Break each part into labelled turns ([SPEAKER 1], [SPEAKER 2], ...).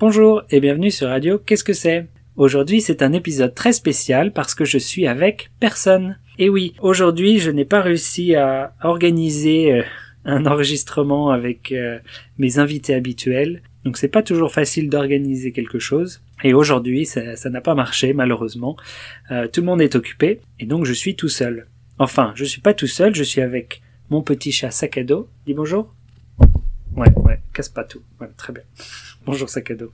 [SPEAKER 1] Bonjour et bienvenue sur Radio Qu'est-ce que c'est? Aujourd'hui c'est un épisode très spécial parce que je suis avec personne. Et oui, aujourd'hui je n'ai pas réussi à organiser euh, un enregistrement avec euh, mes invités habituels. Donc c'est pas toujours facile d'organiser quelque chose. Et aujourd'hui ça n'a pas marché malheureusement. Euh, tout le monde est occupé et donc je suis tout seul. Enfin, je suis pas tout seul, je suis avec mon petit chat sac à dos. Dis bonjour. Ouais, ouais, pas tout. Voilà, très bien. Bonjour sac à dos.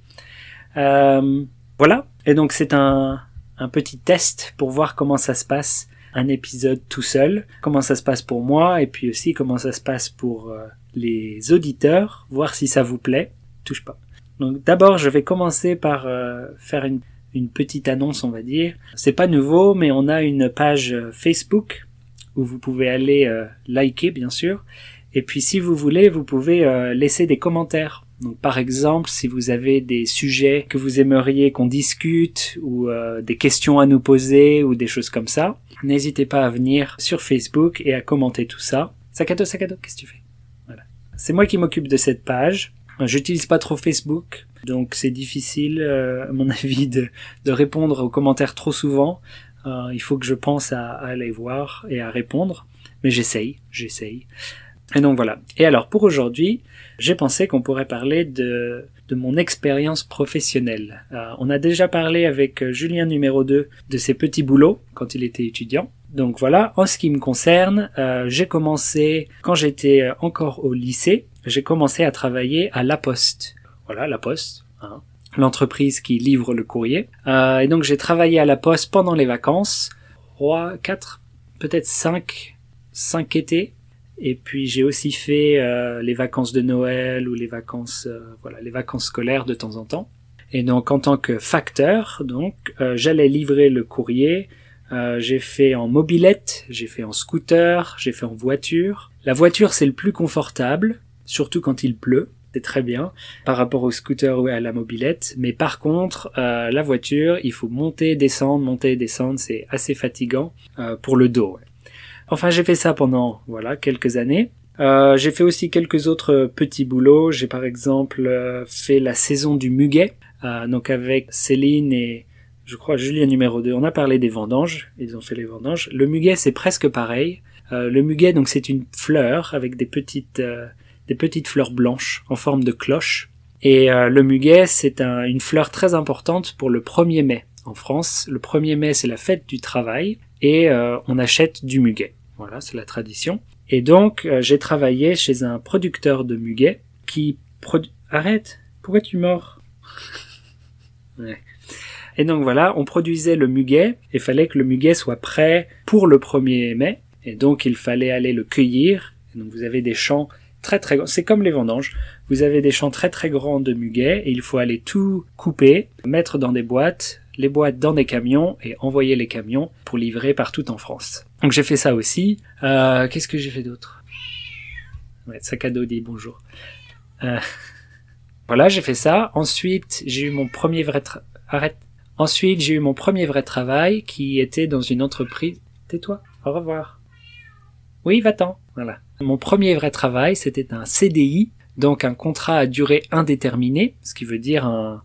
[SPEAKER 1] Euh, voilà. Et donc c'est un, un petit test pour voir comment ça se passe un épisode tout seul, comment ça se passe pour moi et puis aussi comment ça se passe pour euh, les auditeurs, voir si ça vous plaît. Touche pas. Donc d'abord je vais commencer par euh, faire une, une petite annonce on va dire. C'est pas nouveau mais on a une page Facebook où vous pouvez aller liker bien sûr. Et puis si vous voulez vous pouvez laisser des commentaires donc, par exemple, si vous avez des sujets que vous aimeriez qu'on discute ou euh, des questions à nous poser ou des choses comme ça, n'hésitez pas à venir sur Facebook et à commenter tout ça. Sakato, Sakato, qu'est-ce que tu fais? Voilà. C'est moi qui m'occupe de cette page. J'utilise pas trop Facebook, donc c'est difficile, euh, à mon avis, de, de, répondre aux commentaires trop souvent. Euh, il faut que je pense à, à aller voir et à répondre, mais j'essaye, j'essaye. Et donc voilà. Et alors pour aujourd'hui, j'ai pensé qu'on pourrait parler de, de mon expérience professionnelle. Euh, on a déjà parlé avec euh, Julien numéro 2 de ses petits boulots quand il était étudiant. Donc voilà, en ce qui me concerne, euh, j'ai commencé quand j'étais encore au lycée, j'ai commencé à travailler à La Poste. Voilà, La Poste, hein, l'entreprise qui livre le courrier. et donc j'ai travaillé à La Poste pendant les vacances, 3, 4, peut-être 5, 5 étés, et puis j'ai aussi fait euh, les vacances de Noël ou les vacances, euh, voilà, les vacances scolaires de temps en temps. Et donc en tant que facteur, donc euh, j'allais livrer le courrier. j'ai fait en mobilette, j'ai fait en scooter, j'ai fait en voiture. La voiture c'est le plus confortable, surtout quand il pleut. C'est très bien par rapport au scooter ou à la mobilette. Mais par contre, la voiture, il faut monter, descendre, monter, descendre. C'est assez fatigant pour le dos. Enfin, j'ai fait ça pendant voilà quelques années. Euh, j'ai fait aussi quelques autres petits boulots. J'ai par exemple euh, fait la saison du muguet, euh, donc avec Céline et je crois Julien numéro 2. On a parlé des vendanges, ils ont fait les vendanges. Le muguet c'est presque pareil. Euh, le muguet donc c'est une fleur avec des petites euh, des petites fleurs blanches en forme de cloche. Et le muguet c'est un, une fleur très importante pour le 1er mai. En France, le 1er mai c'est la fête du travail et on achète du muguet. Voilà, c'est la tradition. Et donc, euh, j'ai travaillé chez un producteur de muguet qui produit... Arrête Pourquoi tu mords. Et donc voilà, on produisait le muguet, et fallait que le muguet soit prêt pour le 1er mai, et donc il fallait aller le cueillir. Et donc vous avez des champs très très grands, c'est comme les vendanges, vous avez des champs très très grands de muguet, et il faut aller tout couper, mettre dans des boîtes, les boîtes dans des camions et envoyer les camions pour livrer partout en France. Donc j'ai fait ça aussi. Euh, Qu'est-ce que j'ai fait d'autre? Ouais, sac à dos dit bonjour. Euh, voilà, j'ai fait ça. Ensuite, j'ai eu mon premier vrai arrête. Ensuite, j'ai eu mon premier vrai travail qui était dans une entreprise. Tais-toi. Au revoir. Oui, va-t'en. Voilà. Mon premier vrai travail, c'était un CDI, donc un contrat à durée indéterminée, ce qui veut dire un,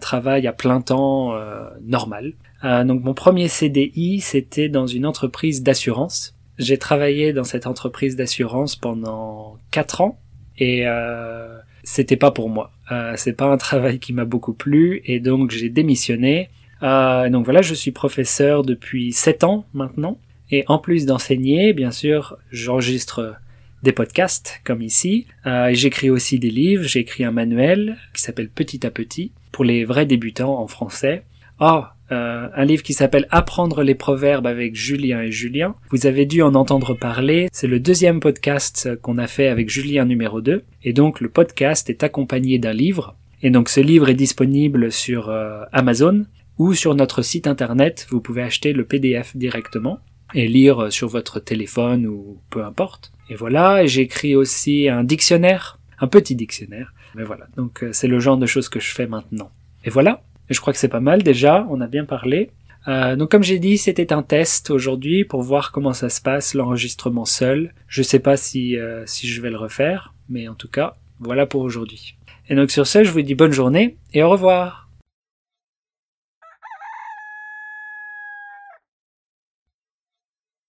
[SPEAKER 1] travail à plein temps euh, normal. Euh, donc mon premier CDI, c'était dans une entreprise d'assurance. J'ai travaillé dans cette entreprise d'assurance pendant quatre ans et euh, c'était pas pour moi. Euh, c'est pas un travail qui m'a beaucoup plu et donc j'ai démissionné. Euh, donc voilà, je suis professeur depuis sept ans maintenant et en plus d'enseigner, bien sûr, j'enregistre des podcasts comme ici. Euh, j'écris aussi des livres. J'ai écrit un manuel qui s'appelle Petit à Petit pour les vrais débutants en français. Oh, euh, un livre qui s'appelle Apprendre les proverbes avec Julien et Julien. Vous avez dû en entendre parler. C'est le deuxième podcast qu'on a fait avec Julien numéro 2. Et donc le podcast est accompagné d'un livre. Et donc ce livre est disponible sur euh, Amazon ou sur notre site internet. Vous pouvez acheter le PDF directement et lire sur votre téléphone ou peu importe. Et voilà, j'écris aussi un dictionnaire, un petit dictionnaire. Mais voilà, donc euh, c'est le genre de choses que je fais maintenant. Et voilà, je crois que c'est pas mal déjà, on a bien parlé. Euh, donc comme j'ai dit, c'était un test aujourd'hui pour voir comment ça se passe l'enregistrement seul. Je sais pas si euh, si je vais le refaire, mais en tout cas, voilà pour aujourd'hui. Et donc sur ce, je vous dis bonne journée et au revoir.